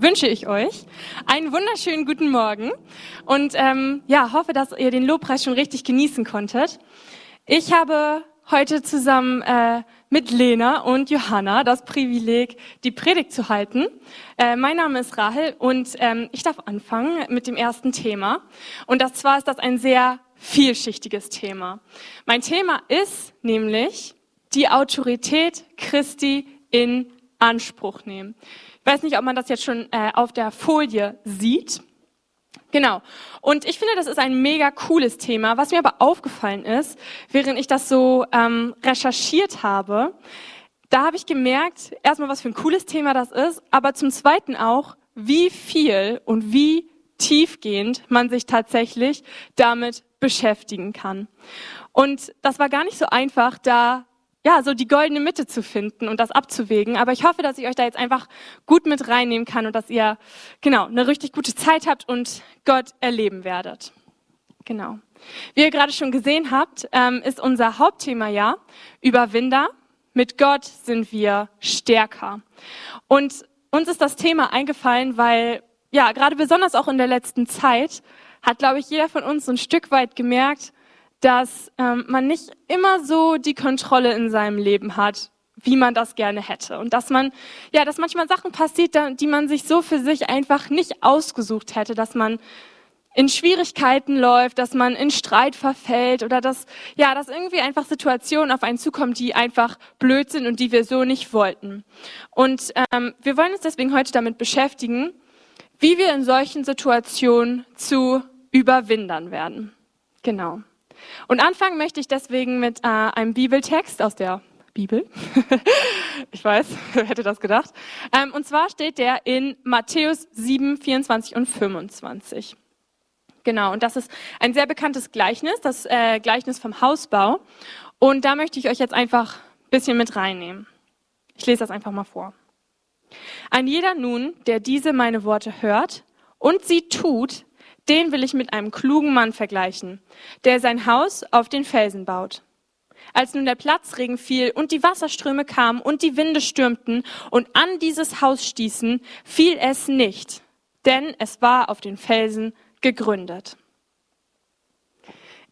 wünsche ich euch einen wunderschönen guten Morgen und ähm, ja, hoffe, dass ihr den Lobpreis schon richtig genießen konntet. Ich habe heute zusammen äh, mit Lena und Johanna das Privileg, die Predigt zu halten. Äh, mein Name ist Rahel und ähm, ich darf anfangen mit dem ersten Thema. Und das zwar ist das ein sehr vielschichtiges Thema. Mein Thema ist nämlich die Autorität Christi in Anspruch nehmen. Ich weiß nicht, ob man das jetzt schon äh, auf der Folie sieht. Genau. Und ich finde, das ist ein mega cooles Thema. Was mir aber aufgefallen ist, während ich das so ähm, recherchiert habe, da habe ich gemerkt, erstmal, was für ein cooles Thema das ist, aber zum Zweiten auch, wie viel und wie tiefgehend man sich tatsächlich damit beschäftigen kann. Und das war gar nicht so einfach, da ja, so die goldene Mitte zu finden und das abzuwägen. Aber ich hoffe, dass ich euch da jetzt einfach gut mit reinnehmen kann und dass ihr, genau, eine richtig gute Zeit habt und Gott erleben werdet. Genau. Wie ihr gerade schon gesehen habt, ähm, ist unser Hauptthema ja Überwinder. Mit Gott sind wir stärker. Und uns ist das Thema eingefallen, weil, ja, gerade besonders auch in der letzten Zeit hat, glaube ich, jeder von uns so ein Stück weit gemerkt, dass ähm, man nicht immer so die Kontrolle in seinem Leben hat, wie man das gerne hätte. Und dass man, ja, dass manchmal Sachen passiert, die man sich so für sich einfach nicht ausgesucht hätte, dass man in Schwierigkeiten läuft, dass man in Streit verfällt oder dass, ja, dass irgendwie einfach Situationen auf einen zukommen, die einfach blöd sind und die wir so nicht wollten. Und ähm, wir wollen uns deswegen heute damit beschäftigen, wie wir in solchen Situationen zu Überwindern werden. Genau. Und anfangen möchte ich deswegen mit äh, einem Bibeltext aus der Bibel. ich weiß, wer hätte das gedacht? Ähm, und zwar steht der in Matthäus 7, 24 und 25. Genau, und das ist ein sehr bekanntes Gleichnis, das äh, Gleichnis vom Hausbau. Und da möchte ich euch jetzt einfach ein bisschen mit reinnehmen. Ich lese das einfach mal vor. Ein jeder nun, der diese meine Worte hört und sie tut, den will ich mit einem klugen Mann vergleichen, der sein Haus auf den Felsen baut. Als nun der Platzregen fiel und die Wasserströme kamen und die Winde stürmten und an dieses Haus stießen, fiel es nicht, denn es war auf den Felsen gegründet.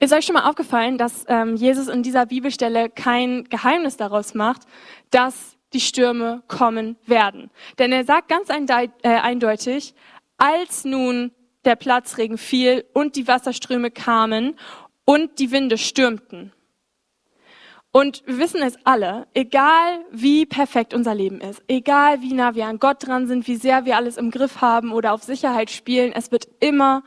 Ist euch schon mal aufgefallen, dass ähm, Jesus in dieser Bibelstelle kein Geheimnis daraus macht, dass die Stürme kommen werden? Denn er sagt ganz äh, eindeutig, als nun der Platzregen fiel und die Wasserströme kamen und die Winde stürmten. Und wir wissen es alle, egal wie perfekt unser Leben ist, egal wie nah wir an Gott dran sind, wie sehr wir alles im Griff haben oder auf Sicherheit spielen, es wird immer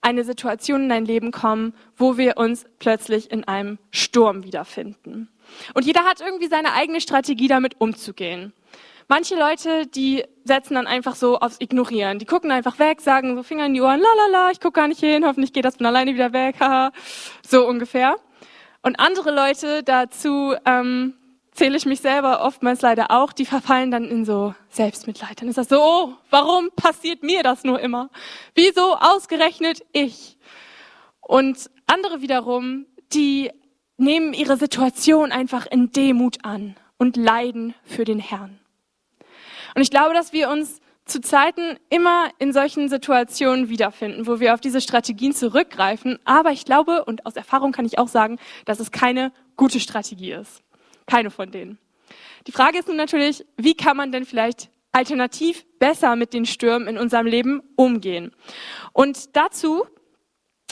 eine Situation in dein Leben kommen, wo wir uns plötzlich in einem Sturm wiederfinden. Und jeder hat irgendwie seine eigene Strategie, damit umzugehen. Manche Leute, die setzen dann einfach so aufs Ignorieren. Die gucken einfach weg, sagen so Finger in die Ohren, la la la, ich gucke gar nicht hin, hoffentlich geht das von alleine wieder weg, haha, so ungefähr. Und andere Leute, dazu ähm, zähle ich mich selber oftmals leider auch, die verfallen dann in so Selbstmitleid. Dann ist das so, oh, warum passiert mir das nur immer? Wieso ausgerechnet ich? Und andere wiederum, die nehmen ihre Situation einfach in Demut an und leiden für den Herrn. Und ich glaube, dass wir uns zu Zeiten immer in solchen Situationen wiederfinden, wo wir auf diese Strategien zurückgreifen. Aber ich glaube, und aus Erfahrung kann ich auch sagen, dass es keine gute Strategie ist. Keine von denen. Die Frage ist nun natürlich, wie kann man denn vielleicht alternativ besser mit den Stürmen in unserem Leben umgehen? Und dazu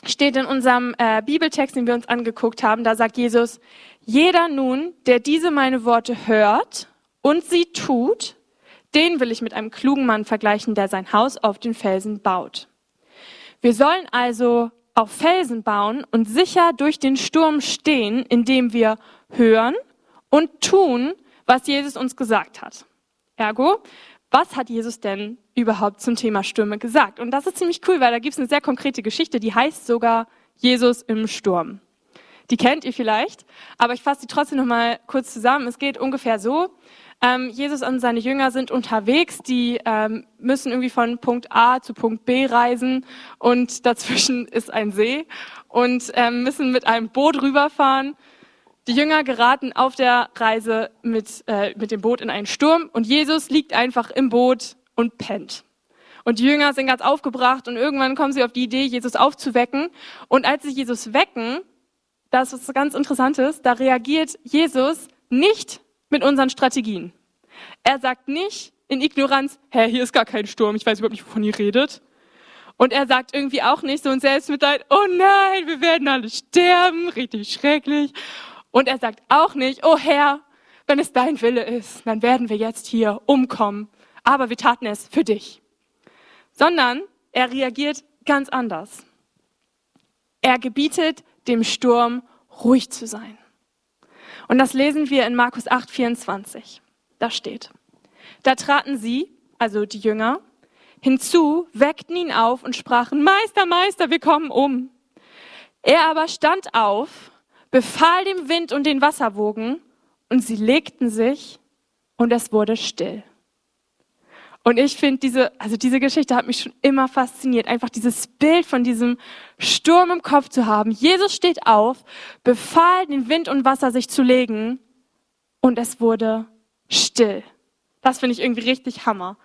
steht in unserem äh, Bibeltext, den wir uns angeguckt haben, da sagt Jesus, jeder nun, der diese meine Worte hört und sie tut, den will ich mit einem klugen Mann vergleichen, der sein Haus auf den Felsen baut. Wir sollen also auf Felsen bauen und sicher durch den Sturm stehen, indem wir hören und tun, was Jesus uns gesagt hat. Ergo, was hat Jesus denn überhaupt zum Thema Stürme gesagt? Und das ist ziemlich cool, weil da gibt es eine sehr konkrete Geschichte, die heißt sogar Jesus im Sturm. Die kennt ihr vielleicht, aber ich fasse sie trotzdem noch mal kurz zusammen. Es geht ungefähr so: ähm, Jesus und seine Jünger sind unterwegs, die ähm, müssen irgendwie von Punkt A zu Punkt B reisen und dazwischen ist ein See und ähm, müssen mit einem Boot rüberfahren. Die Jünger geraten auf der Reise mit, äh, mit dem Boot in einen Sturm und Jesus liegt einfach im Boot und pennt. Und die Jünger sind ganz aufgebracht und irgendwann kommen sie auf die Idee, Jesus aufzuwecken. Und als sie Jesus wecken, das ist was ganz Interessantes, da reagiert Jesus nicht mit unseren Strategien. Er sagt nicht in Ignoranz, Herr, hier ist gar kein Sturm, ich weiß überhaupt nicht, wovon ihr redet. Und er sagt irgendwie auch nicht so ein Selbstmitleid, oh nein, wir werden alle sterben, richtig schrecklich. Und er sagt auch nicht, oh Herr, wenn es dein Wille ist, dann werden wir jetzt hier umkommen. Aber wir taten es für dich. Sondern er reagiert ganz anders. Er gebietet dem Sturm ruhig zu sein. Und das lesen wir in Markus 8, 24. Da steht, da traten sie, also die Jünger, hinzu, weckten ihn auf und sprachen, Meister, Meister, wir kommen um. Er aber stand auf, befahl dem Wind und den Wasserwogen, und sie legten sich, und es wurde still. Und ich finde diese, also diese Geschichte hat mich schon immer fasziniert. Einfach dieses Bild von diesem Sturm im Kopf zu haben. Jesus steht auf, befahl den Wind und Wasser sich zu legen und es wurde still. Das finde ich irgendwie richtig Hammer.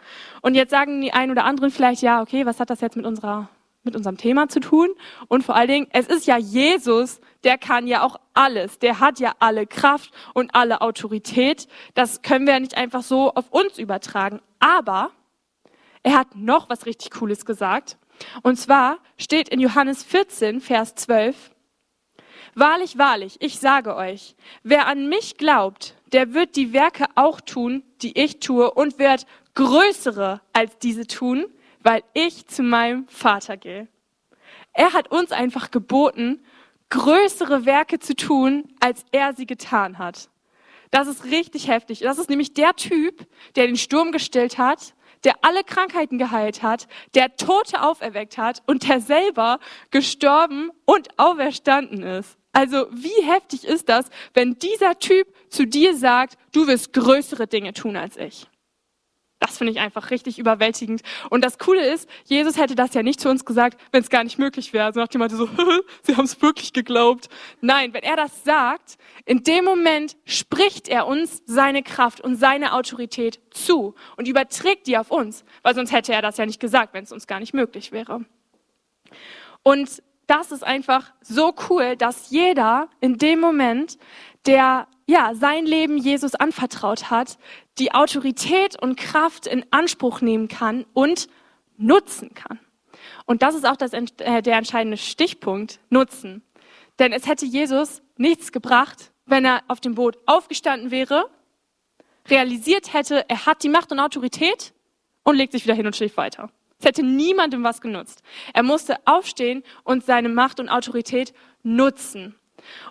Und jetzt sagen die einen oder anderen vielleicht, ja, okay, was hat das jetzt mit unserer, mit unserem Thema zu tun? Und vor allen Dingen, es ist ja Jesus, der kann ja auch alles. Der hat ja alle Kraft und alle Autorität. Das können wir ja nicht einfach so auf uns übertragen. Aber er hat noch was richtig Cooles gesagt. Und zwar steht in Johannes 14, Vers 12, Wahrlich, wahrlich, ich sage euch, wer an mich glaubt, der wird die Werke auch tun, die ich tue und wird größere als diese tun, weil ich zu meinem Vater gehe. Er hat uns einfach geboten, größere Werke zu tun, als er sie getan hat. Das ist richtig heftig. Das ist nämlich der Typ, der den Sturm gestillt hat, der alle Krankheiten geheilt hat, der Tote auferweckt hat und der selber gestorben und auferstanden ist. Also wie heftig ist das, wenn dieser Typ zu dir sagt, du wirst größere Dinge tun als ich? Das finde ich einfach richtig überwältigend. Und das Coole ist, Jesus hätte das ja nicht zu uns gesagt, wenn es gar nicht möglich wäre. Also nach dem Motto so, sie haben es wirklich geglaubt. Nein, wenn er das sagt, in dem Moment spricht er uns seine Kraft und seine Autorität zu und überträgt die auf uns, weil sonst hätte er das ja nicht gesagt, wenn es uns gar nicht möglich wäre. Und das ist einfach so cool, dass jeder in dem Moment, der ja sein Leben Jesus anvertraut hat, die Autorität und Kraft in Anspruch nehmen kann und nutzen kann. Und das ist auch das, äh, der entscheidende Stichpunkt, nutzen. Denn es hätte Jesus nichts gebracht, wenn er auf dem Boot aufgestanden wäre, realisiert hätte, er hat die Macht und Autorität und legt sich wieder hin und schläft weiter. Es hätte niemandem was genutzt. Er musste aufstehen und seine Macht und Autorität nutzen.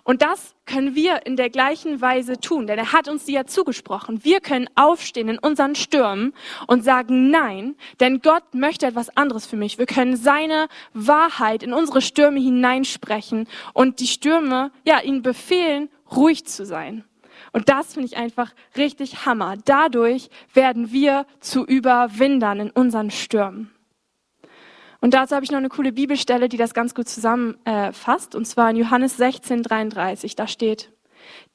Und das können wir in der gleichen Weise tun, denn er hat uns die ja zugesprochen. Wir können aufstehen in unseren Stürmen und sagen Nein, denn Gott möchte etwas anderes für mich. Wir können seine Wahrheit in unsere Stürme hineinsprechen und die Stürme, ja, ihnen befehlen, ruhig zu sein. Und das finde ich einfach richtig Hammer. Dadurch werden wir zu Überwindern in unseren Stürmen. Und dazu habe ich noch eine coole Bibelstelle, die das ganz gut zusammenfasst, und zwar in Johannes 16, 33. Da steht,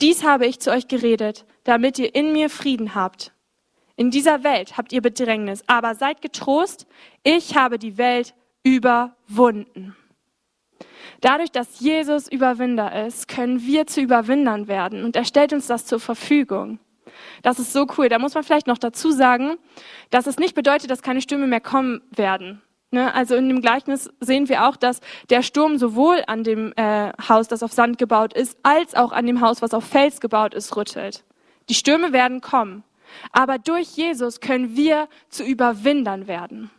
dies habe ich zu euch geredet, damit ihr in mir Frieden habt. In dieser Welt habt ihr Bedrängnis, aber seid getrost, ich habe die Welt überwunden. Dadurch, dass Jesus Überwinder ist, können wir zu Überwindern werden und er stellt uns das zur Verfügung. Das ist so cool. Da muss man vielleicht noch dazu sagen, dass es nicht bedeutet, dass keine Stürme mehr kommen werden. Ne? Also in dem Gleichnis sehen wir auch, dass der Sturm sowohl an dem äh, Haus, das auf Sand gebaut ist, als auch an dem Haus, was auf Fels gebaut ist, rüttelt. Die Stürme werden kommen. Aber durch Jesus können wir zu Überwindern werden.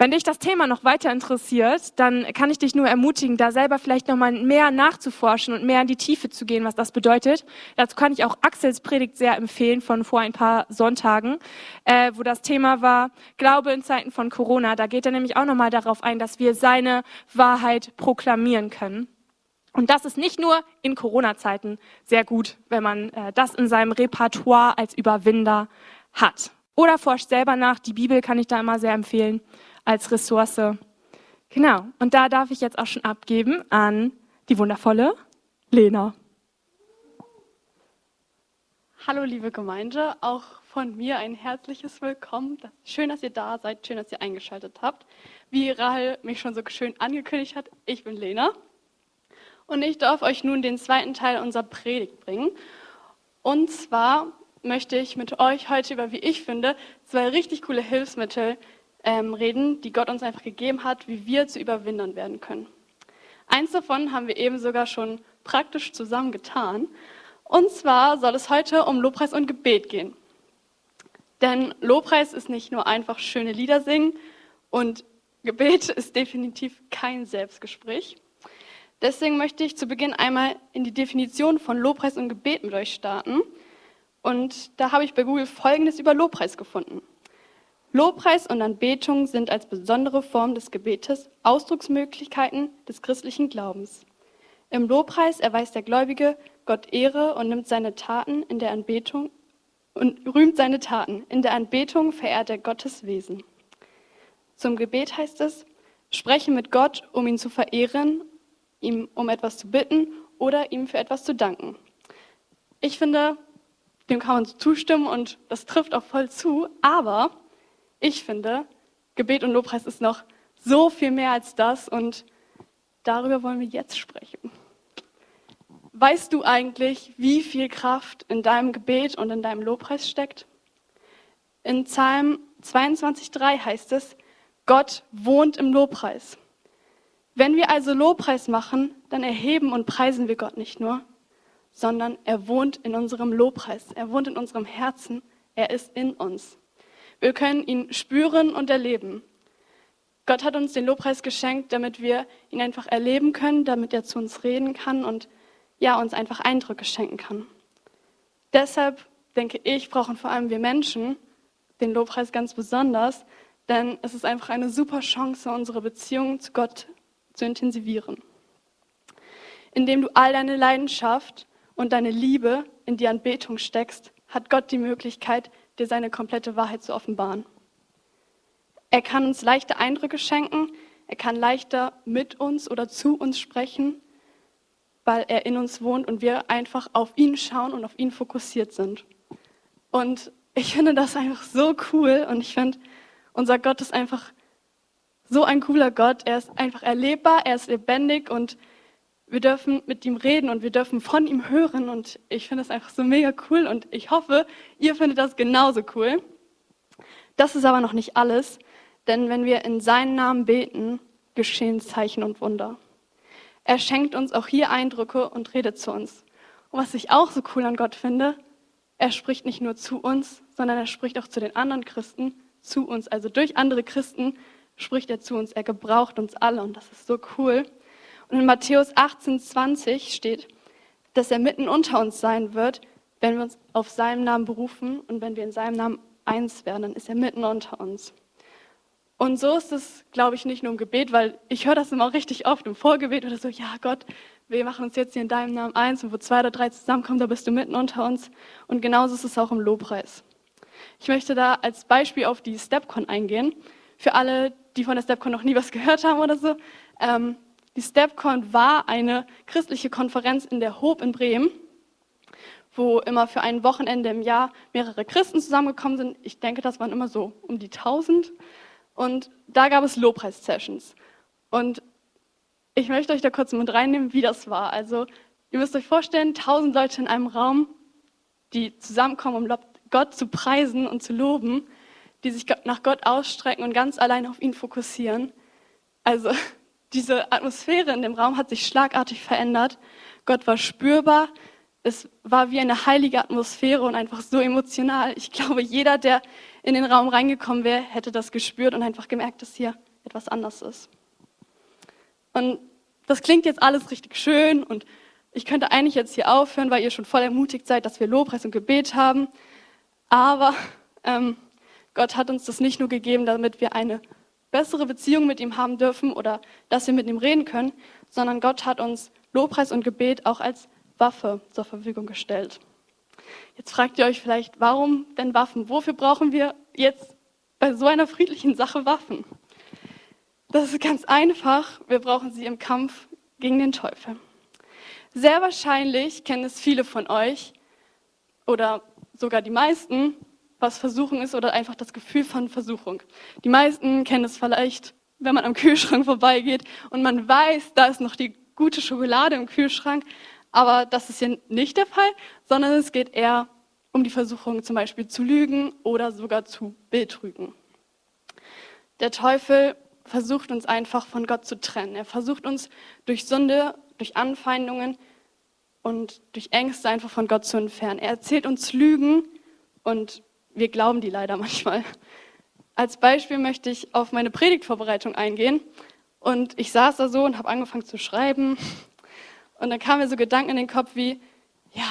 Wenn dich das Thema noch weiter interessiert, dann kann ich dich nur ermutigen, da selber vielleicht noch mal mehr nachzuforschen und mehr in die Tiefe zu gehen, was das bedeutet. Dazu kann ich auch Axels Predigt sehr empfehlen von vor ein paar Sonntagen, äh, wo das Thema war Glaube in Zeiten von Corona. Da geht er nämlich auch noch mal darauf ein, dass wir seine Wahrheit proklamieren können. Und das ist nicht nur in Corona-Zeiten sehr gut, wenn man äh, das in seinem Repertoire als Überwinder hat. Oder forscht selber nach. Die Bibel kann ich da immer sehr empfehlen als Ressource. Genau, und da darf ich jetzt auch schon abgeben an die wundervolle Lena. Hallo liebe Gemeinde, auch von mir ein herzliches Willkommen. Schön, dass ihr da seid, schön, dass ihr eingeschaltet habt. Wie Rahel mich schon so schön angekündigt hat, ich bin Lena und ich darf euch nun den zweiten Teil unserer Predigt bringen. Und zwar möchte ich mit euch heute über, wie ich finde, zwei richtig coole Hilfsmittel ähm, reden, die Gott uns einfach gegeben hat, wie wir zu Überwindern werden können. Eins davon haben wir eben sogar schon praktisch zusammen getan. Und zwar soll es heute um Lobpreis und Gebet gehen. Denn Lobpreis ist nicht nur einfach schöne Lieder singen und Gebet ist definitiv kein Selbstgespräch. Deswegen möchte ich zu Beginn einmal in die Definition von Lobpreis und Gebet mit euch starten. Und da habe ich bei Google Folgendes über Lobpreis gefunden. Lobpreis und Anbetung sind als besondere Form des Gebetes Ausdrucksmöglichkeiten des christlichen Glaubens. Im Lobpreis erweist der Gläubige Gott Ehre und nimmt seine Taten in der Anbetung und rühmt seine Taten. In der Anbetung verehrt er Gottes Wesen. Zum Gebet heißt es, spreche mit Gott, um ihn zu verehren, ihm um etwas zu bitten oder ihm für etwas zu danken. Ich finde, dem kann man zustimmen und das trifft auch voll zu, aber ich finde, Gebet und Lobpreis ist noch so viel mehr als das und darüber wollen wir jetzt sprechen. Weißt du eigentlich, wie viel Kraft in deinem Gebet und in deinem Lobpreis steckt? In Psalm 22,3 heißt es, Gott wohnt im Lobpreis. Wenn wir also Lobpreis machen, dann erheben und preisen wir Gott nicht nur, sondern er wohnt in unserem Lobpreis. Er wohnt in unserem Herzen. Er ist in uns. Wir können ihn spüren und erleben. Gott hat uns den Lobpreis geschenkt, damit wir ihn einfach erleben können, damit er zu uns reden kann und ja, uns einfach Eindrücke schenken kann. Deshalb denke ich, brauchen vor allem wir Menschen den Lobpreis ganz besonders, denn es ist einfach eine super Chance, unsere Beziehung zu Gott zu intensivieren. Indem du all deine Leidenschaft und deine Liebe in die Anbetung steckst, hat Gott die Möglichkeit, dir seine komplette Wahrheit zu offenbaren. Er kann uns leichte Eindrücke schenken, er kann leichter mit uns oder zu uns sprechen weil er in uns wohnt und wir einfach auf ihn schauen und auf ihn fokussiert sind. Und ich finde das einfach so cool und ich finde, unser Gott ist einfach so ein cooler Gott. Er ist einfach erlebbar, er ist lebendig und wir dürfen mit ihm reden und wir dürfen von ihm hören und ich finde das einfach so mega cool und ich hoffe, ihr findet das genauso cool. Das ist aber noch nicht alles, denn wenn wir in seinen Namen beten, geschehen Zeichen und Wunder. Er schenkt uns auch hier Eindrücke und redet zu uns. Und was ich auch so cool an Gott finde, er spricht nicht nur zu uns, sondern er spricht auch zu den anderen Christen, zu uns. Also durch andere Christen spricht er zu uns. Er gebraucht uns alle und das ist so cool. Und in Matthäus 18, 20 steht, dass er mitten unter uns sein wird, wenn wir uns auf seinen Namen berufen und wenn wir in seinem Namen eins werden, dann ist er mitten unter uns. Und so ist es, glaube ich, nicht nur im Gebet, weil ich höre das immer richtig oft im Vorgebet oder so, ja Gott, wir machen uns jetzt hier in deinem Namen eins und wo zwei oder drei zusammenkommen, da bist du mitten unter uns. Und genauso ist es auch im Lobpreis. Ich möchte da als Beispiel auf die StepCon eingehen. Für alle, die von der StepCon noch nie was gehört haben oder so. Ähm, die StepCon war eine christliche Konferenz in der Hope in Bremen, wo immer für ein Wochenende im Jahr mehrere Christen zusammengekommen sind. Ich denke, das waren immer so um die 1000. Und da gab es Lobpreis-Sessions. Und ich möchte euch da kurz mit reinnehmen, wie das war. Also, ihr müsst euch vorstellen, tausend Leute in einem Raum, die zusammenkommen, um Gott zu preisen und zu loben, die sich nach Gott ausstrecken und ganz allein auf ihn fokussieren. Also, diese Atmosphäre in dem Raum hat sich schlagartig verändert. Gott war spürbar. Es war wie eine heilige Atmosphäre und einfach so emotional. Ich glaube, jeder, der in den Raum reingekommen wäre, hätte das gespürt und einfach gemerkt, dass hier etwas anders ist. Und das klingt jetzt alles richtig schön und ich könnte eigentlich jetzt hier aufhören, weil ihr schon voll ermutigt seid, dass wir Lobpreis und Gebet haben. Aber ähm, Gott hat uns das nicht nur gegeben, damit wir eine bessere Beziehung mit ihm haben dürfen oder dass wir mit ihm reden können, sondern Gott hat uns Lobpreis und Gebet auch als Waffe zur Verfügung gestellt. Jetzt fragt ihr euch vielleicht, warum denn Waffen? Wofür brauchen wir jetzt bei so einer friedlichen Sache Waffen? Das ist ganz einfach. Wir brauchen sie im Kampf gegen den Teufel. Sehr wahrscheinlich kennen es viele von euch oder sogar die meisten, was Versuchung ist oder einfach das Gefühl von Versuchung. Die meisten kennen es vielleicht, wenn man am Kühlschrank vorbeigeht und man weiß, da ist noch die gute Schokolade im Kühlschrank, aber das ist hier nicht der Fall, sondern es geht eher um die Versuchung zum Beispiel zu lügen oder sogar zu betrügen. Der Teufel versucht uns einfach von Gott zu trennen. Er versucht uns durch Sünde, durch Anfeindungen und durch Ängste einfach von Gott zu entfernen. Er erzählt uns Lügen und wir glauben die leider manchmal. Als Beispiel möchte ich auf meine Predigtvorbereitung eingehen. Und ich saß da so und habe angefangen zu schreiben. Und dann kamen mir so Gedanken in den Kopf wie, ja,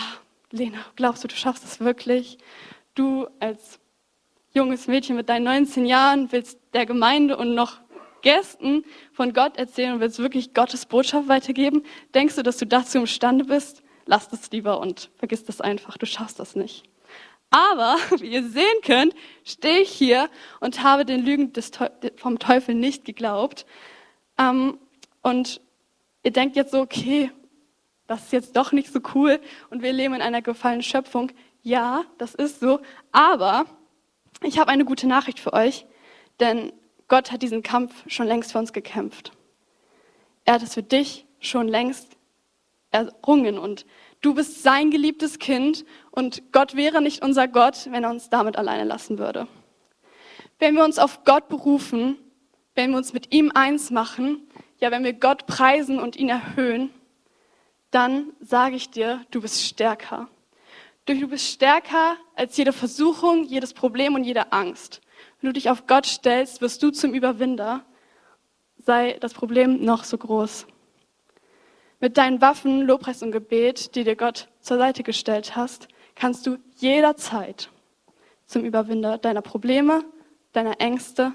Lena, glaubst du, du schaffst es wirklich? Du als junges Mädchen mit deinen 19 Jahren willst der Gemeinde und noch Gästen von Gott erzählen und willst wirklich Gottes Botschaft weitergeben? Denkst du, dass du dazu imstande bist? Lass das lieber und vergiss das einfach. Du schaffst das nicht. Aber, wie ihr sehen könnt, stehe ich hier und habe den Lügen des, vom Teufel nicht geglaubt. Ähm, und ihr denkt jetzt so, okay, das ist jetzt doch nicht so cool und wir leben in einer gefallenen Schöpfung. Ja, das ist so. Aber ich habe eine gute Nachricht für euch, denn Gott hat diesen Kampf schon längst für uns gekämpft. Er hat es für dich schon längst errungen und du bist sein geliebtes Kind und Gott wäre nicht unser Gott, wenn er uns damit alleine lassen würde. Wenn wir uns auf Gott berufen, wenn wir uns mit ihm eins machen, ja, wenn wir Gott preisen und ihn erhöhen, dann sage ich dir, du bist stärker. Du bist stärker als jede Versuchung, jedes Problem und jede Angst. Wenn du dich auf Gott stellst, wirst du zum Überwinder, sei das Problem noch so groß. Mit deinen Waffen, Lobpreis und Gebet, die dir Gott zur Seite gestellt hast, kannst du jederzeit zum Überwinder deiner Probleme, deiner Ängste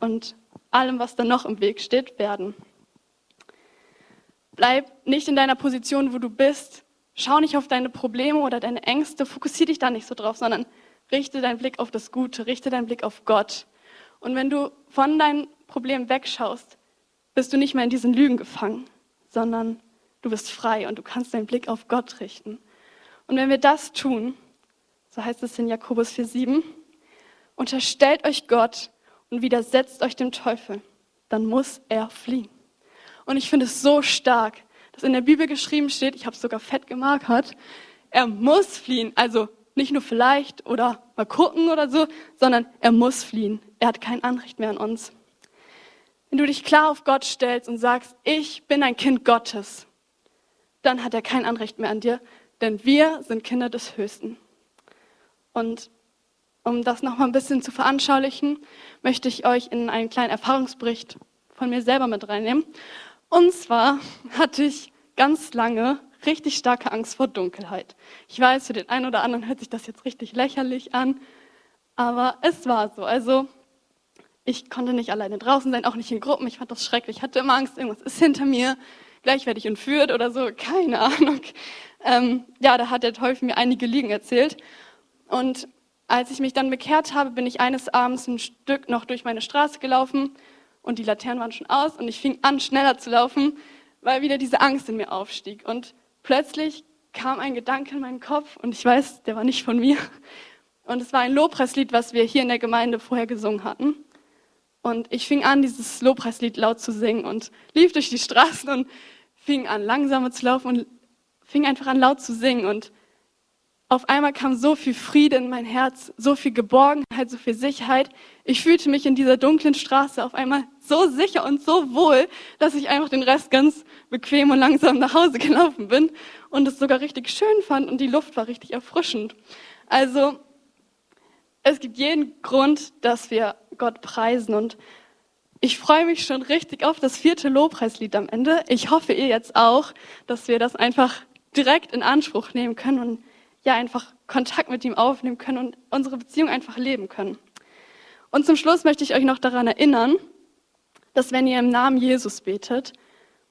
und allem, was da noch im Weg steht, werden. Bleib nicht in deiner Position, wo du bist. Schau nicht auf deine Probleme oder deine Ängste, fokussiere dich da nicht so drauf, sondern richte deinen Blick auf das Gute, richte deinen Blick auf Gott. Und wenn du von deinen Problemen wegschaust, bist du nicht mehr in diesen Lügen gefangen, sondern du bist frei und du kannst deinen Blick auf Gott richten. Und wenn wir das tun, so heißt es in Jakobus 4,7, unterstellt euch Gott und widersetzt euch dem Teufel, dann muss er fliehen. Und ich finde es so stark, dass in der Bibel geschrieben steht, ich habe es sogar fett gemarkert, er muss fliehen. Also nicht nur vielleicht oder mal gucken oder so, sondern er muss fliehen. Er hat kein Anrecht mehr an uns. Wenn du dich klar auf Gott stellst und sagst, ich bin ein Kind Gottes, dann hat er kein Anrecht mehr an dir, denn wir sind Kinder des Höchsten. Und um das noch mal ein bisschen zu veranschaulichen, möchte ich euch in einen kleinen Erfahrungsbericht von mir selber mit reinnehmen. Und zwar hatte ich ganz lange richtig starke Angst vor Dunkelheit. Ich weiß, für den einen oder anderen hört sich das jetzt richtig lächerlich an, aber es war so. Also ich konnte nicht alleine draußen sein, auch nicht in Gruppen. Ich fand das schrecklich. Ich hatte immer Angst, irgendwas ist hinter mir. Gleich werde ich entführt oder so. Keine Ahnung. Ähm, ja, da hat der Teufel mir einige Lügen erzählt. Und als ich mich dann bekehrt habe, bin ich eines Abends ein Stück noch durch meine Straße gelaufen und die Laternen waren schon aus und ich fing an, schneller zu laufen, weil wieder diese Angst in mir aufstieg. Und plötzlich kam ein Gedanke in meinen Kopf und ich weiß, der war nicht von mir. Und es war ein Lobpreislied, was wir hier in der Gemeinde vorher gesungen hatten. Und ich fing an, dieses Lobpreislied laut zu singen und lief durch die Straßen und fing an, langsamer zu laufen und fing einfach an, laut zu singen. Und auf einmal kam so viel Friede in mein Herz, so viel Geborgenheit, so viel Sicherheit. Ich fühlte mich in dieser dunklen Straße auf einmal so sicher und so wohl, dass ich einfach den Rest ganz bequem und langsam nach Hause gelaufen bin und es sogar richtig schön fand und die Luft war richtig erfrischend. Also es gibt jeden Grund, dass wir Gott preisen und ich freue mich schon richtig auf das vierte Lobpreislied am Ende. Ich hoffe ihr jetzt auch, dass wir das einfach direkt in Anspruch nehmen können und ja einfach Kontakt mit ihm aufnehmen können und unsere Beziehung einfach leben können. Und zum Schluss möchte ich euch noch daran erinnern, dass wenn ihr im Namen Jesus betet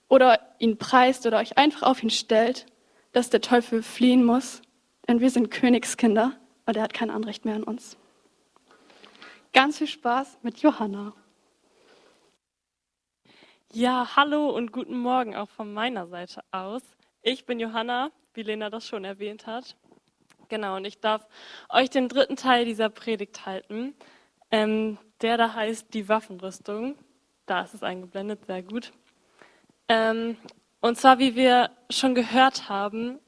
oder ihn preist oder euch einfach auf ihn stellt, dass der Teufel fliehen muss, denn wir sind Königskinder und er hat kein Anrecht mehr an uns. Ganz viel Spaß mit Johanna. Ja, hallo und guten Morgen auch von meiner Seite aus. Ich bin Johanna, wie Lena das schon erwähnt hat. Genau, und ich darf euch den dritten Teil dieser Predigt halten, ähm, der da heißt die Waffenrüstung. Da ist es eingeblendet, sehr gut. Ähm, und zwar, wie wir schon gehört haben,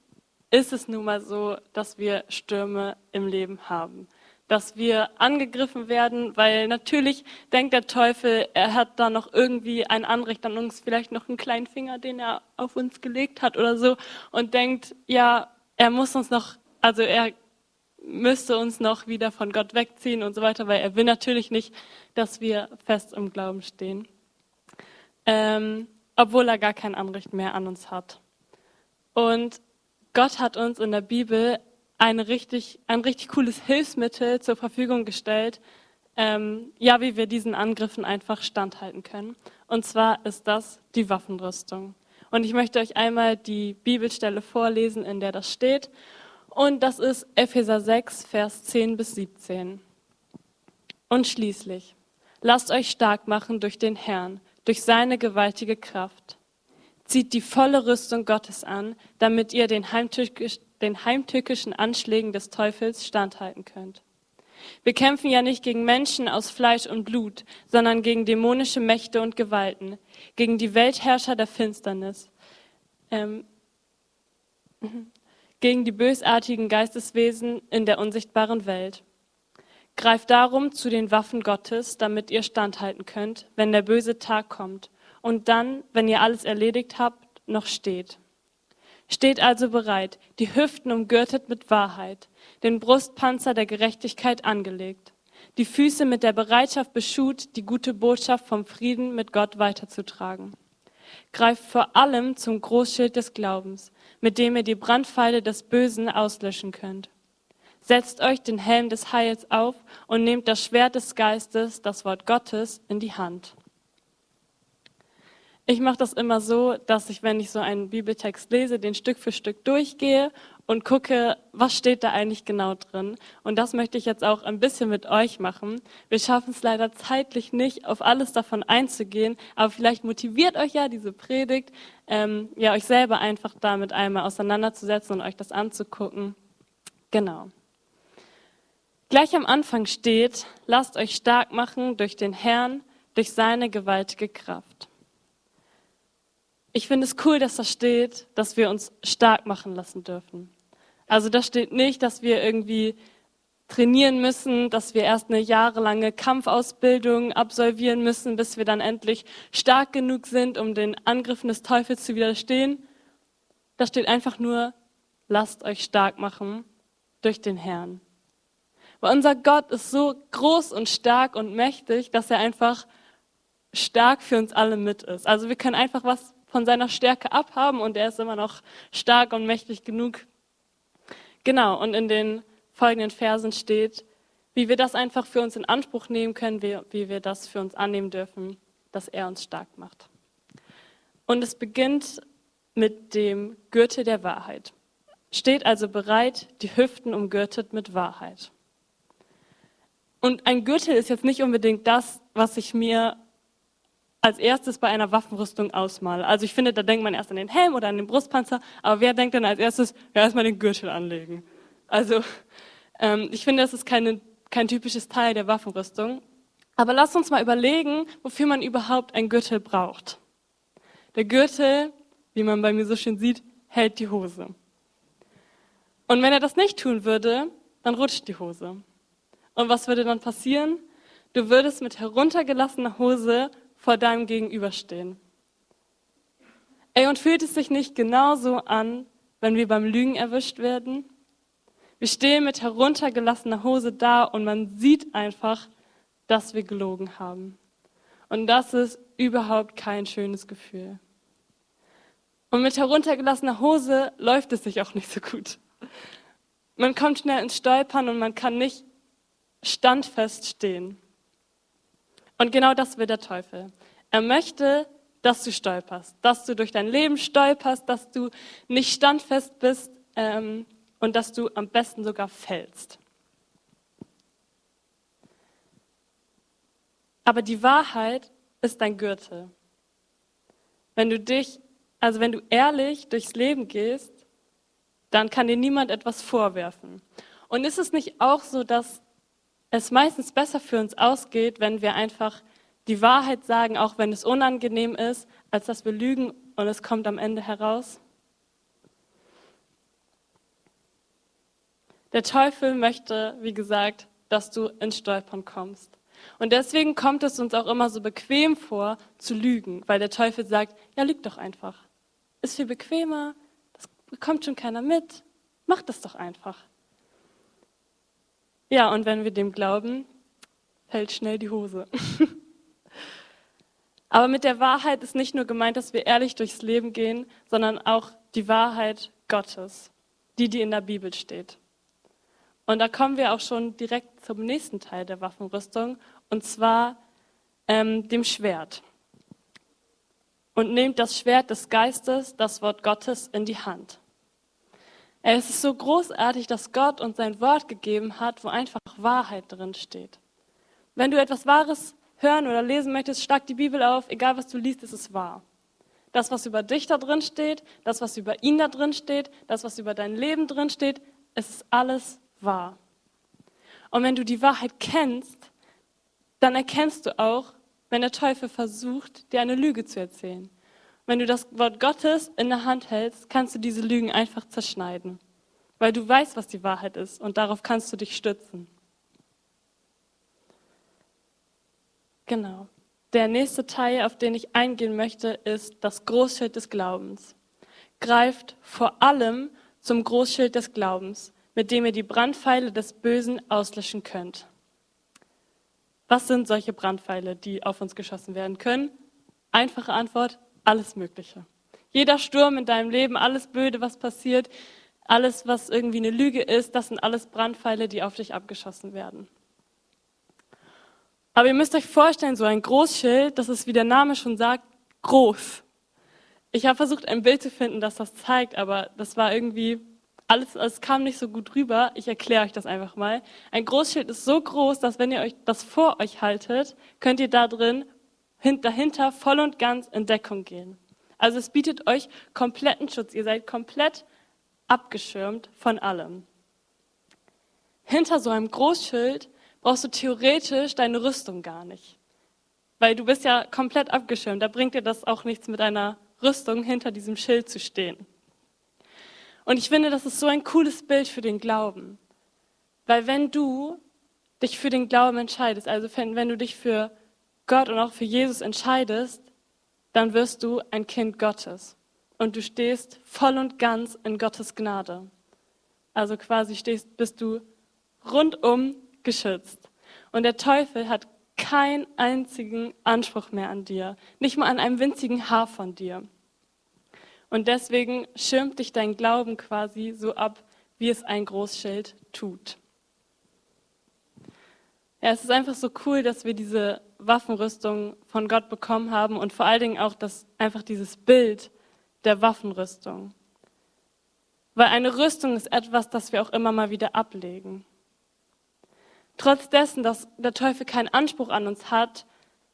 ist es nun mal so, dass wir Stürme im Leben haben. Dass wir angegriffen werden, weil natürlich denkt der Teufel, er hat da noch irgendwie ein Anrecht an uns, vielleicht noch einen kleinen Finger, den er auf uns gelegt hat oder so, und denkt, ja, er muss uns noch, also er müsste uns noch wieder von Gott wegziehen und so weiter, weil er will natürlich nicht, dass wir fest im Glauben stehen. Ähm, obwohl er gar kein Anrecht mehr an uns hat. Und Gott hat uns in der Bibel eine richtig, ein richtig cooles Hilfsmittel zur Verfügung gestellt, ähm, ja, wie wir diesen Angriffen einfach standhalten können. Und zwar ist das die Waffenrüstung. Und ich möchte euch einmal die Bibelstelle vorlesen, in der das steht. Und das ist Epheser 6, Vers 10 bis 17. Und schließlich, lasst euch stark machen durch den Herrn, durch seine gewaltige Kraft. Zieht die volle Rüstung Gottes an, damit ihr den, heimtückisch, den heimtückischen Anschlägen des Teufels standhalten könnt. Wir kämpfen ja nicht gegen Menschen aus Fleisch und Blut, sondern gegen dämonische Mächte und Gewalten, gegen die Weltherrscher der Finsternis. Ähm, mhm gegen die bösartigen Geisteswesen in der unsichtbaren Welt. Greift darum zu den Waffen Gottes, damit ihr standhalten könnt, wenn der böse Tag kommt und dann, wenn ihr alles erledigt habt, noch steht. Steht also bereit, die Hüften umgürtet mit Wahrheit, den Brustpanzer der Gerechtigkeit angelegt, die Füße mit der Bereitschaft beschut, die gute Botschaft vom Frieden mit Gott weiterzutragen. Greift vor allem zum Großschild des Glaubens, mit dem ihr die Brandpfeile des Bösen auslöschen könnt. Setzt euch den Helm des Heils auf und nehmt das Schwert des Geistes, das Wort Gottes, in die Hand. Ich mache das immer so, dass ich, wenn ich so einen Bibeltext lese, den Stück für Stück durchgehe und gucke, was steht da eigentlich genau drin. Und das möchte ich jetzt auch ein bisschen mit euch machen. Wir schaffen es leider zeitlich nicht, auf alles davon einzugehen, aber vielleicht motiviert euch ja diese Predigt, ähm, ja euch selber einfach damit einmal auseinanderzusetzen und euch das anzugucken. Genau. Gleich am Anfang steht, lasst euch stark machen durch den Herrn, durch seine gewaltige Kraft. Ich finde es cool, dass da steht, dass wir uns stark machen lassen dürfen. Also da steht nicht, dass wir irgendwie trainieren müssen, dass wir erst eine jahrelange Kampfausbildung absolvieren müssen, bis wir dann endlich stark genug sind, um den Angriffen des Teufels zu widerstehen. Da steht einfach nur, lasst euch stark machen durch den Herrn. Weil unser Gott ist so groß und stark und mächtig, dass er einfach stark für uns alle mit ist. Also wir können einfach was von seiner Stärke abhaben und er ist immer noch stark und mächtig genug, Genau, und in den folgenden Versen steht, wie wir das einfach für uns in Anspruch nehmen können, wie, wir das für uns annehmen dürfen, dass er uns stark macht. Und es beginnt mit dem Gürtel der Wahrheit. Steht also bereit, die Hüften umgürtet mit Wahrheit. Und ein Gürtel ist jetzt nicht unbedingt das, was ich mir als erstes bei einer Waffenrüstung ausmale. Also ich finde, da denkt man erst an den Helm oder an den Brustpanzer, aber wer denkt dann als erstes, ja, erstmal den Gürtel anlegen? Also ähm, ich finde, das ist keine, kein typisches Teil der Waffenrüstung. Aber lasst uns mal überlegen, wofür man überhaupt einen Gürtel braucht. Der Gürtel, wie man bei mir so schön sieht, hält die Hose. Und wenn er das nicht tun würde, dann rutscht die Hose. Und was würde dann passieren? Du würdest mit heruntergelassener Hose vor deinem Gegenüber stehen. Ey, und fühlt es sich nicht genauso an, wenn wir beim Lügen erwischt werden? Wir stehen mit heruntergelassener Hose da und man sieht einfach, dass wir gelogen haben. Und das ist überhaupt kein schönes Gefühl. Und mit heruntergelassener Hose läuft es sich auch nicht so gut. Man kommt schnell ins Stolpern und man kann nicht standfest stehen. Und genau das will der Teufel. Er möchte, dass du stolperst, dass du durch dein Leben stolperst, dass du nicht standfest bist ähm, und dass du am besten sogar fällst. Aber die Wahrheit ist dein Gürtel. Wenn du dich, also wenn du ehrlich durchs Leben gehst, dann kann dir niemand etwas vorwerfen. Und ist es nicht auch so, dass es meistens besser für uns ausgeht, wenn wir einfach die Wahrheit sagen, auch wenn es unangenehm ist, als dass wir lügen und es kommt am Ende heraus? Der Teufel möchte, wie gesagt, dass du ins Stolpern kommst. Und deswegen kommt es uns auch immer so bequem vor, zu lügen, weil der Teufel sagt, ja, lüg doch einfach. Ist viel bequemer, das bekommt schon keiner mit, mach das doch einfach. Ja, und wenn wir dem glauben, fällt schnell die Hose. Aber mit der Wahrheit ist nicht nur gemeint, dass wir ehrlich durchs Leben gehen, sondern auch die Wahrheit Gottes, die, die in der Bibel steht. Und da kommen wir auch schon direkt zum nächsten Teil der Waffenrüstung, und zwar ähm, dem Schwert. Und nehmt das Schwert des Geistes, das Wort Gottes, in die Hand. Es ist so großartig, dass Gott uns sein Wort gegeben hat, wo einfach Wahrheit drin steht. Wenn du etwas Wahres hören oder lesen möchtest, schlag die Bibel auf, egal was du liest, ist es wahr. Das, was über dich da drin steht, das, was über ihn da drin steht, das, was über dein Leben drin steht, es ist alles wahr. Und wenn du die Wahrheit kennst, dann erkennst du auch, wenn der Teufel versucht, dir eine Lüge zu erzählen. Wenn du das Wort Gottes in der Hand hältst, kannst du diese Lügen einfach zerschneiden, weil du weißt, was die Wahrheit ist und darauf kannst du dich stützen. Genau. Der nächste Teil, auf den ich eingehen möchte, ist das Großschild des Glaubens. Greift vor allem zum Großschild des Glaubens, mit dem ihr die Brandpfeile des Bösen auslöschen könnt. Was sind solche Brandpfeile, die auf uns geschossen werden können? Einfache Antwort, alles Mögliche. Jeder Sturm in deinem Leben, alles Böde, was passiert, alles, was irgendwie eine Lüge ist, das sind alles Brandpfeile, die auf dich abgeschossen werden. Aber ihr müsst euch vorstellen, so ein Großschild, das ist, wie der Name schon sagt, groß. Ich habe versucht, ein Bild zu finden, das das zeigt, aber das war irgendwie, alles, es kam nicht so gut rüber. Ich erkläre euch das einfach mal. Ein Großschild ist so groß, dass wenn ihr euch das vor euch haltet, könnt ihr da drin dahinter voll und ganz in Deckung gehen. Also es bietet euch kompletten Schutz. Ihr seid komplett abgeschirmt von allem. Hinter so einem Großschild brauchst du theoretisch deine Rüstung gar nicht. Weil du bist ja komplett abgeschirmt. Da bringt dir das auch nichts mit einer Rüstung hinter diesem Schild zu stehen. Und ich finde, das ist so ein cooles Bild für den Glauben. Weil wenn du dich für den Glauben entscheidest, also wenn du dich für Gott und auch für Jesus entscheidest, dann wirst du ein Kind Gottes. Und du stehst voll und ganz in Gottes Gnade. Also quasi stehst, bist du rundum geschützt. Und der Teufel hat keinen einzigen Anspruch mehr an dir, nicht mal an einem winzigen Haar von dir. Und deswegen schirmt dich dein Glauben quasi so ab, wie es ein Großschild tut. Ja, es ist einfach so cool, dass wir diese Waffenrüstung von Gott bekommen haben und vor allen Dingen auch das, einfach dieses Bild der Waffenrüstung. Weil eine Rüstung ist etwas, das wir auch immer mal wieder ablegen. Trotz dessen, dass der Teufel keinen Anspruch an uns hat,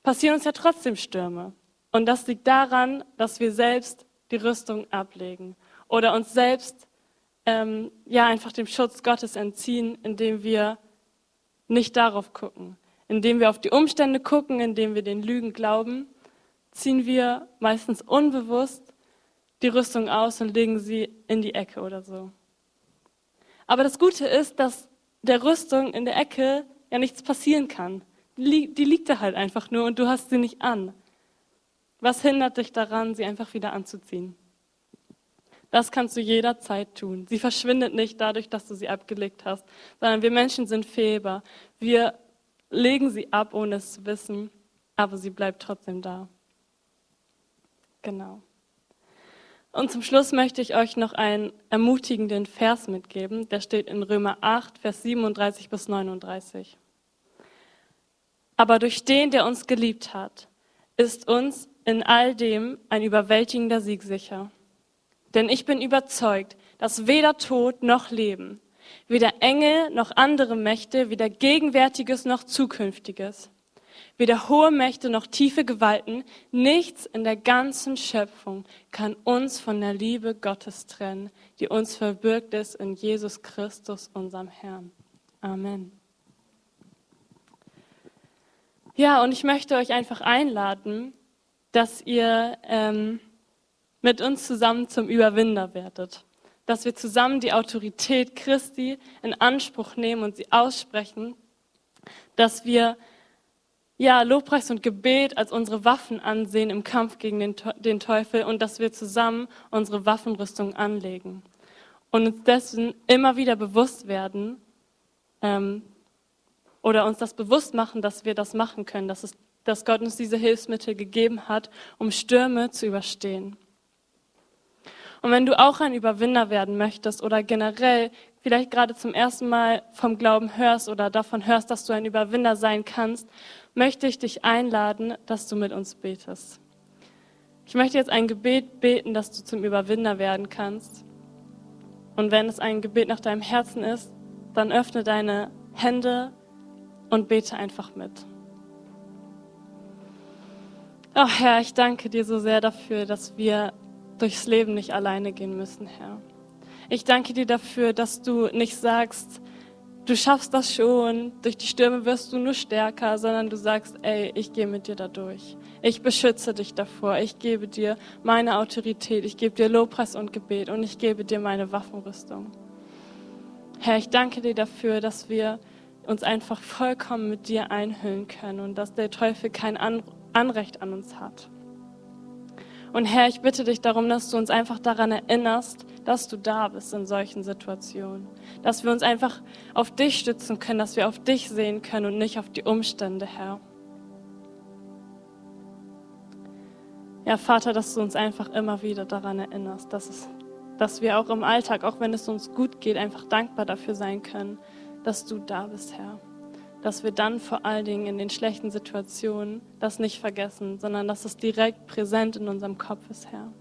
passieren uns ja trotzdem Stürme. Und das liegt daran, dass wir selbst die Rüstung ablegen oder uns selbst ähm, ja einfach dem Schutz Gottes entziehen, indem wir nicht darauf gucken. Indem wir auf die Umstände gucken, indem wir den Lügen glauben, ziehen wir meistens unbewusst die Rüstung aus und legen sie in die Ecke oder so. Aber das Gute ist, dass der Rüstung in der Ecke ja nichts passieren kann. Die, die liegt da halt einfach nur und du hast sie nicht an. Was hindert dich daran, sie einfach wieder anzuziehen? Das kannst du jederzeit tun. Sie verschwindet nicht dadurch, dass du sie abgelegt hast, sondern wir Menschen sind fehlbar. Wir legen sie ab, ohne es zu wissen, aber sie bleibt trotzdem da. Genau. Und zum Schluss möchte ich euch noch einen ermutigenden Vers mitgeben. Der steht in Römer 8, Vers 37 bis 39. Aber durch den, der uns geliebt hat, ist uns in all dem ein überwältigender Sieg sicher. Denn ich bin überzeugt, dass weder Tod noch Leben, weder Engel noch andere Mächte, weder Gegenwärtiges noch Zukünftiges, Weder hohe Mächte noch tiefe Gewalten, nichts in der ganzen Schöpfung kann uns von der Liebe Gottes trennen, die uns verbirgt ist in Jesus Christus, unserem Herrn. Amen. Ja, und ich möchte euch einfach einladen, dass ihr ähm, mit uns zusammen zum Überwinder werdet. Dass wir zusammen die Autorität Christi in Anspruch nehmen und sie aussprechen. Dass wir ja, Lobpreis und Gebet als unsere Waffen ansehen im Kampf gegen den, den Teufel und dass wir zusammen unsere Waffenrüstung anlegen und uns dessen immer wieder bewusst werden ähm, oder uns das bewusst machen, dass wir das machen können, dass, es, dass Gott uns diese Hilfsmittel gegeben hat, um Stürme zu überstehen. Und wenn du auch ein Überwinder werden möchtest oder generell vielleicht gerade zum ersten Mal vom Glauben hörst oder davon hörst, dass du ein Überwinder sein kannst, möchte ich dich einladen, dass du mit uns betest. Ich möchte jetzt ein Gebet beten, dass du zum Überwinder werden kannst. Und wenn es ein Gebet nach deinem Herzen ist, dann öffne deine Hände und bete einfach mit. Oh Herr, ich danke dir so sehr dafür, dass wir durchs Leben nicht alleine gehen müssen, Herr. Ich danke dir dafür, dass du nicht sagst, du schaffst das schon, durch die Stürme wirst du nur stärker, sondern du sagst, ey, ich gehe mit dir da durch. Ich beschütze dich davor. Ich gebe dir meine Autorität. Ich gebe dir Lobpreis und Gebet und ich gebe dir meine Waffenrüstung. Herr, ich danke dir dafür, dass wir uns einfach vollkommen mit dir einhüllen können und dass der Teufel kein Anrecht an uns hat. Und Herr, ich bitte dich darum, dass du uns einfach daran erinnerst, dass du da bist in solchen Situationen. Dass wir uns einfach auf dich stützen können, dass wir auf dich sehen können und nicht auf die Umstände, Herr. Ja, Vater, dass du uns einfach immer wieder daran erinnerst, dass, es, dass wir auch im Alltag, auch wenn es uns gut geht, einfach dankbar dafür sein können, dass du da bist, Herr. Dass wir dann vor allen Dingen in den schlechten Situationen das nicht vergessen, sondern dass es direkt präsent in unserem Kopf ist, Herr.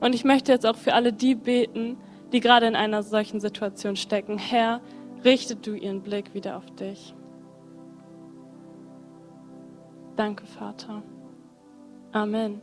Und ich möchte jetzt auch für alle die beten, die gerade in einer solchen Situation stecken. Herr, richte du ihren Blick wieder auf dich. Danke, Vater. Amen.